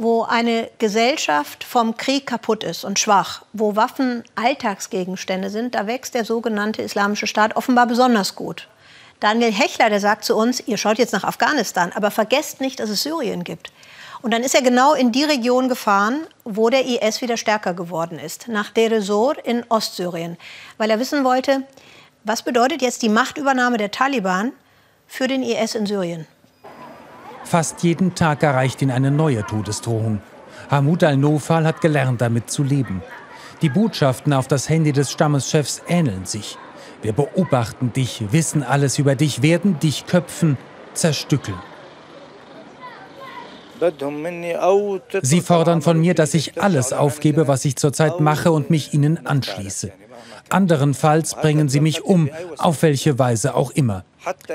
wo eine Gesellschaft vom Krieg kaputt ist und schwach, wo Waffen Alltagsgegenstände sind, da wächst der sogenannte Islamische Staat offenbar besonders gut. Daniel Hechler, der sagt zu uns, ihr schaut jetzt nach Afghanistan, aber vergesst nicht, dass es Syrien gibt. Und dann ist er genau in die Region gefahren, wo der IS wieder stärker geworden ist, nach Deir ez-Zor in Ostsyrien, weil er wissen wollte, was bedeutet jetzt die Machtübernahme der Taliban für den IS in Syrien? Fast jeden Tag erreicht ihn eine neue Todesdrohung. Hamud al-Nofal hat gelernt, damit zu leben. Die Botschaften auf das Handy des Stammeschefs ähneln sich. Wir beobachten dich, wissen alles über dich, werden dich köpfen, zerstückeln. Sie fordern von mir, dass ich alles aufgebe, was ich zurzeit mache und mich ihnen anschließe. Anderenfalls bringen sie mich um, auf welche Weise auch immer.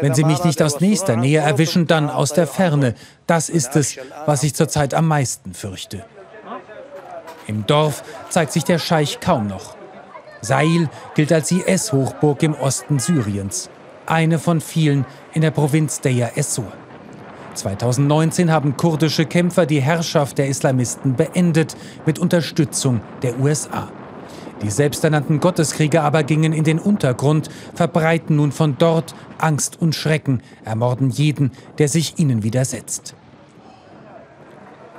Wenn sie mich nicht aus nächster Nähe erwischen, dann aus der Ferne. Das ist es, was ich zurzeit am meisten fürchte. Im Dorf zeigt sich der Scheich kaum noch. Sail gilt als IS-Hochburg im Osten Syriens. Eine von vielen in der Provinz Deir Essor. 2019 haben kurdische Kämpfer die Herrschaft der Islamisten beendet mit Unterstützung der USA. Die selbsternannten Gotteskrieger aber gingen in den Untergrund, verbreiten nun von dort Angst und Schrecken, ermorden jeden, der sich ihnen widersetzt.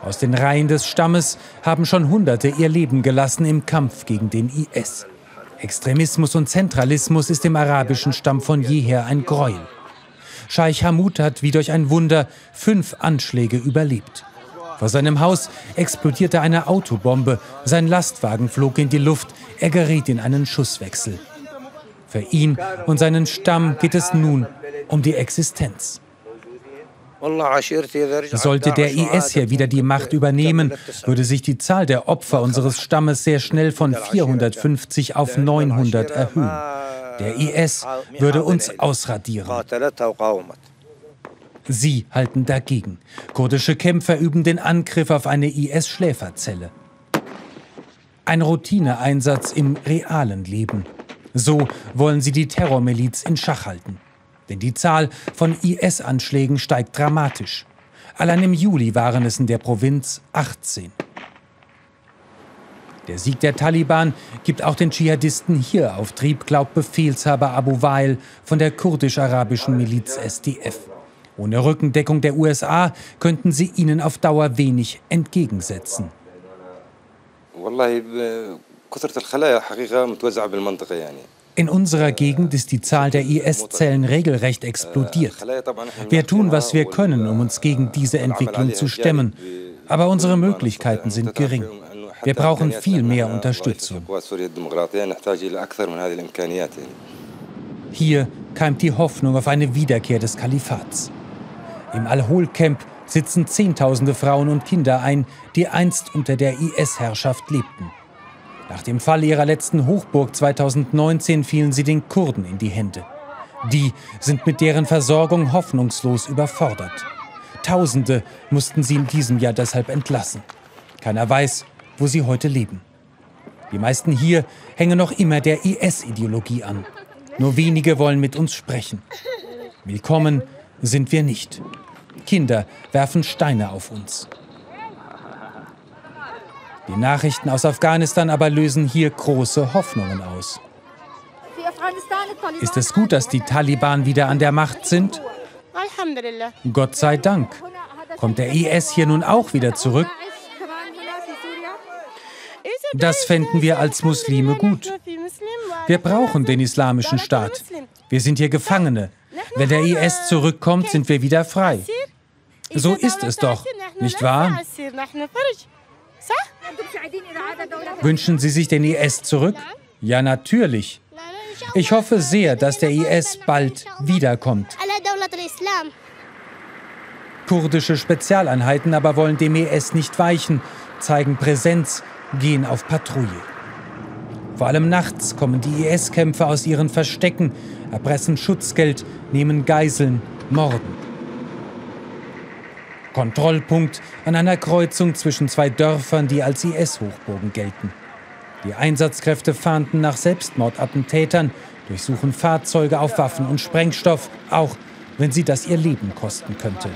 Aus den Reihen des Stammes haben schon Hunderte ihr Leben gelassen im Kampf gegen den IS. Extremismus und Zentralismus ist im arabischen Stamm von jeher ein Gräuel. Scheich Hamud hat wie durch ein Wunder fünf Anschläge überlebt. Vor seinem Haus explodierte eine Autobombe, sein Lastwagen flog in die Luft, er geriet in einen Schusswechsel. Für ihn und seinen Stamm geht es nun um die Existenz. Sollte der IS hier wieder die Macht übernehmen, würde sich die Zahl der Opfer unseres Stammes sehr schnell von 450 auf 900 erhöhen. Der IS würde uns ausradieren. Sie halten dagegen. Kurdische Kämpfer üben den Angriff auf eine IS-Schläferzelle. Ein Routineeinsatz im realen Leben. So wollen sie die Terrormiliz in Schach halten. Denn die Zahl von IS-Anschlägen steigt dramatisch. Allein im Juli waren es in der Provinz 18. Der Sieg der Taliban gibt auch den Dschihadisten hier Auftrieb, glaubt Befehlshaber Abu Wail von der kurdisch-arabischen Miliz SDF. Ohne Rückendeckung der USA könnten sie ihnen auf Dauer wenig entgegensetzen. In unserer Gegend ist die Zahl der IS-Zellen regelrecht explodiert. Wir tun, was wir können, um uns gegen diese Entwicklung zu stemmen. Aber unsere Möglichkeiten sind gering. Wir brauchen viel mehr Unterstützung. Hier keimt die Hoffnung auf eine Wiederkehr des Kalifats. Im Al-Hol-Camp sitzen Zehntausende Frauen und Kinder ein, die einst unter der IS-Herrschaft lebten. Nach dem Fall ihrer letzten Hochburg 2019 fielen sie den Kurden in die Hände. Die sind mit deren Versorgung hoffnungslos überfordert. Tausende mussten sie in diesem Jahr deshalb entlassen. Keiner weiß, wo sie heute leben. Die meisten hier hängen noch immer der IS-Ideologie an. Nur wenige wollen mit uns sprechen. Willkommen sind wir nicht. Kinder werfen Steine auf uns. Die Nachrichten aus Afghanistan aber lösen hier große Hoffnungen aus. Ist es gut, dass die Taliban wieder an der Macht sind? Gott sei Dank. Kommt der IS hier nun auch wieder zurück? Das fänden wir als Muslime gut. Wir brauchen den islamischen Staat. Wir sind hier Gefangene. Wenn der IS zurückkommt, sind wir wieder frei. So ist es doch, nicht wahr? Wünschen Sie sich den IS zurück? Ja, natürlich. Ich hoffe sehr, dass der IS bald wiederkommt. Kurdische Spezialeinheiten aber wollen dem IS nicht weichen, zeigen Präsenz gehen auf Patrouille. Vor allem nachts kommen die IS-Kämpfer aus ihren Verstecken, erpressen Schutzgeld, nehmen Geiseln, morden. Kontrollpunkt an einer Kreuzung zwischen zwei Dörfern, die als IS-Hochburgen gelten. Die Einsatzkräfte fahnden nach Selbstmordattentätern, durchsuchen Fahrzeuge auf Waffen und Sprengstoff, auch wenn sie das ihr Leben kosten könnte.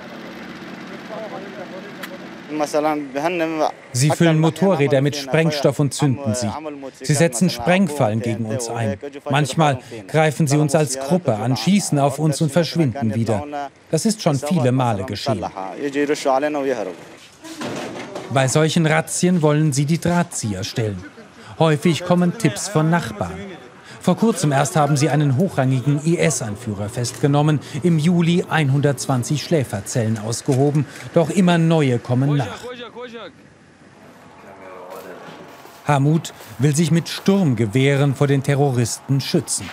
Sie füllen Motorräder mit Sprengstoff und zünden sie. Sie setzen Sprengfallen gegen uns ein. Manchmal greifen sie uns als Gruppe an, schießen auf uns und verschwinden wieder. Das ist schon viele Male geschehen. Bei solchen Razzien wollen sie die Drahtzieher stellen. Häufig kommen Tipps von Nachbarn. Vor kurzem erst haben sie einen hochrangigen IS-Anführer festgenommen, im Juli 120 Schläferzellen ausgehoben, doch immer neue kommen nach. Hamud will sich mit Sturmgewehren vor den Terroristen schützen.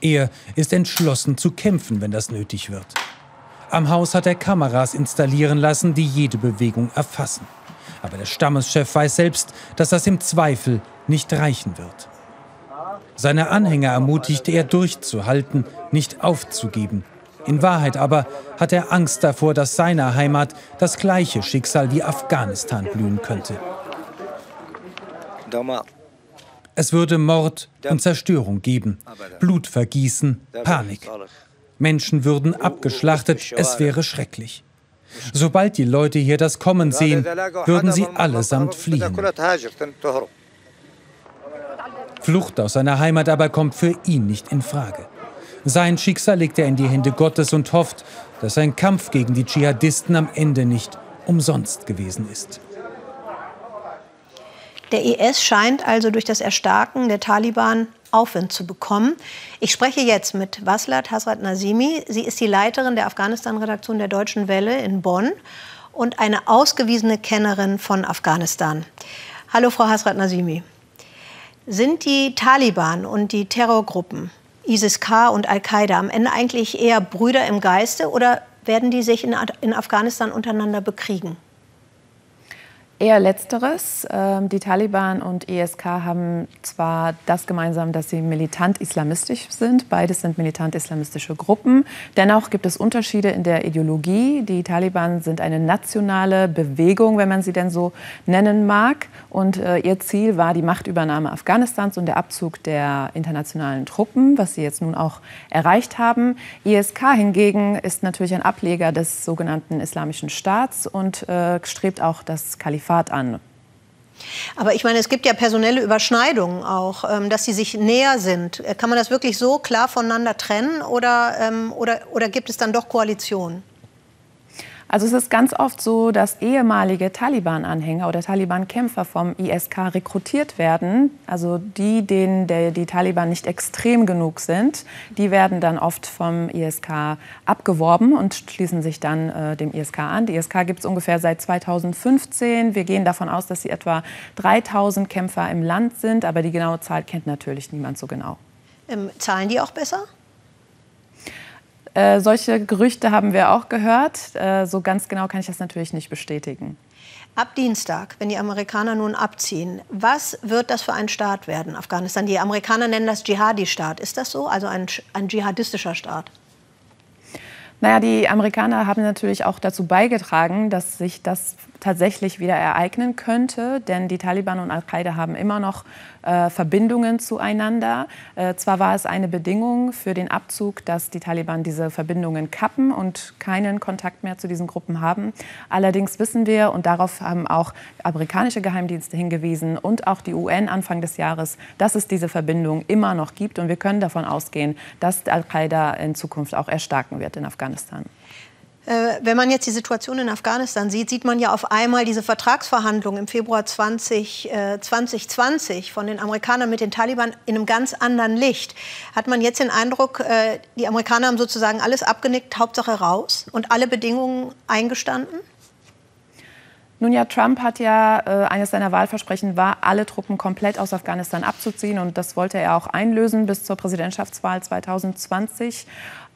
Er ist entschlossen zu kämpfen, wenn das nötig wird. Am Haus hat er Kameras installieren lassen, die jede Bewegung erfassen. Aber der Stammeschef weiß selbst, dass das im Zweifel nicht reichen wird. Seine Anhänger ermutigte er durchzuhalten, nicht aufzugeben. In Wahrheit aber hat er Angst davor, dass seiner Heimat das gleiche Schicksal wie Afghanistan blühen könnte. Es würde Mord und Zerstörung geben, Blutvergießen, Panik. Menschen würden abgeschlachtet, es wäre schrecklich. Sobald die Leute hier das Kommen sehen, würden sie allesamt fliehen. Flucht aus seiner Heimat aber kommt für ihn nicht in Frage. Sein Schicksal legt er in die Hände Gottes und hofft, dass sein Kampf gegen die Dschihadisten am Ende nicht umsonst gewesen ist. Der IS scheint also durch das Erstarken der Taliban Aufwind zu bekommen. Ich spreche jetzt mit Waslat Hasrat Nazimi. Sie ist die Leiterin der Afghanistan-Redaktion der Deutschen Welle in Bonn und eine ausgewiesene Kennerin von Afghanistan. Hallo, Frau Hasrat Nazimi. Sind die Taliban und die Terrorgruppen ISIS-K und Al-Qaida am Ende eigentlich eher Brüder im Geiste oder werden die sich in, in Afghanistan untereinander bekriegen? Eher letzteres. Ähm, die Taliban und ISK haben zwar das gemeinsam, dass sie militant islamistisch sind. Beides sind militant islamistische Gruppen. Dennoch gibt es Unterschiede in der Ideologie. Die Taliban sind eine nationale Bewegung, wenn man sie denn so nennen mag. Und äh, ihr Ziel war die Machtübernahme Afghanistans und der Abzug der internationalen Truppen, was sie jetzt nun auch erreicht haben. ISK hingegen ist natürlich ein Ableger des sogenannten Islamischen Staats und äh, strebt auch das Kalifat Kalifat an. Aber ich meine, es gibt ja personelle Überschneidungen auch, ähm, dass sie sich näher sind. Äh, kann man das wirklich so klar voneinander trennen oder, ähm, oder, oder gibt es dann doch Koalitionen? Also es ist ganz oft so, dass ehemalige Taliban-Anhänger oder Taliban-Kämpfer vom ISK rekrutiert werden. Also die, denen der, die Taliban nicht extrem genug sind, die werden dann oft vom ISK abgeworben und schließen sich dann äh, dem ISK an. Die ISK gibt es ungefähr seit 2015. Wir gehen davon aus, dass sie etwa 3000 Kämpfer im Land sind, aber die genaue Zahl kennt natürlich niemand so genau. Ähm, zahlen die auch besser? Äh, solche Gerüchte haben wir auch gehört. Äh, so ganz genau kann ich das natürlich nicht bestätigen. Ab Dienstag, wenn die Amerikaner nun abziehen, was wird das für ein Staat werden, Afghanistan? Die Amerikaner nennen das Dschihadi-Staat. Ist das so? Also ein, ein dschihadistischer Staat? Naja, die Amerikaner haben natürlich auch dazu beigetragen, dass sich das tatsächlich wieder ereignen könnte, denn die Taliban und Al-Qaida haben immer noch äh, Verbindungen zueinander. Äh, zwar war es eine Bedingung für den Abzug, dass die Taliban diese Verbindungen kappen und keinen Kontakt mehr zu diesen Gruppen haben. Allerdings wissen wir, und darauf haben auch amerikanische Geheimdienste hingewiesen und auch die UN Anfang des Jahres, dass es diese Verbindung immer noch gibt. Und wir können davon ausgehen, dass Al-Qaida in Zukunft auch erstarken wird in Afghanistan. Äh, wenn man jetzt die Situation in Afghanistan sieht, sieht man ja auf einmal diese Vertragsverhandlungen im Februar 20, äh, 2020 von den Amerikanern mit den Taliban in einem ganz anderen Licht. Hat man jetzt den Eindruck, äh, die Amerikaner haben sozusagen alles abgenickt, Hauptsache raus und alle Bedingungen eingestanden? Nun ja, Trump hat ja, äh, eines seiner Wahlversprechen war, alle Truppen komplett aus Afghanistan abzuziehen. Und das wollte er auch einlösen bis zur Präsidentschaftswahl 2020.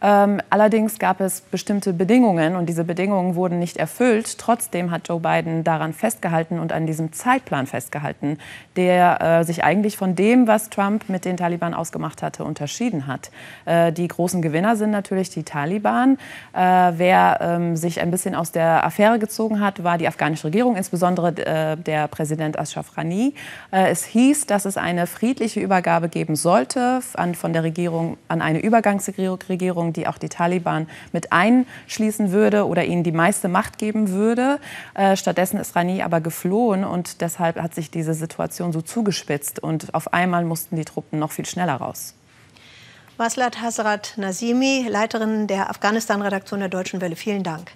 Ähm, allerdings gab es bestimmte Bedingungen und diese Bedingungen wurden nicht erfüllt. Trotzdem hat Joe Biden daran festgehalten und an diesem Zeitplan festgehalten, der äh, sich eigentlich von dem, was Trump mit den Taliban ausgemacht hatte, unterschieden hat. Äh, die großen Gewinner sind natürlich die Taliban. Äh, wer ähm, sich ein bisschen aus der Affäre gezogen hat, war die afghanische Regierung, insbesondere äh, der Präsident Ashraf Ghani. Äh, es hieß, dass es eine friedliche Übergabe geben sollte an, von der Regierung an eine Übergangsregierung die auch die Taliban mit einschließen würde oder ihnen die meiste Macht geben würde. Äh, stattdessen ist Rani aber geflohen und deshalb hat sich diese Situation so zugespitzt und auf einmal mussten die Truppen noch viel schneller raus. Waslat Hasrat Nazimi, Leiterin der Afghanistan-Redaktion der Deutschen Welle, vielen Dank.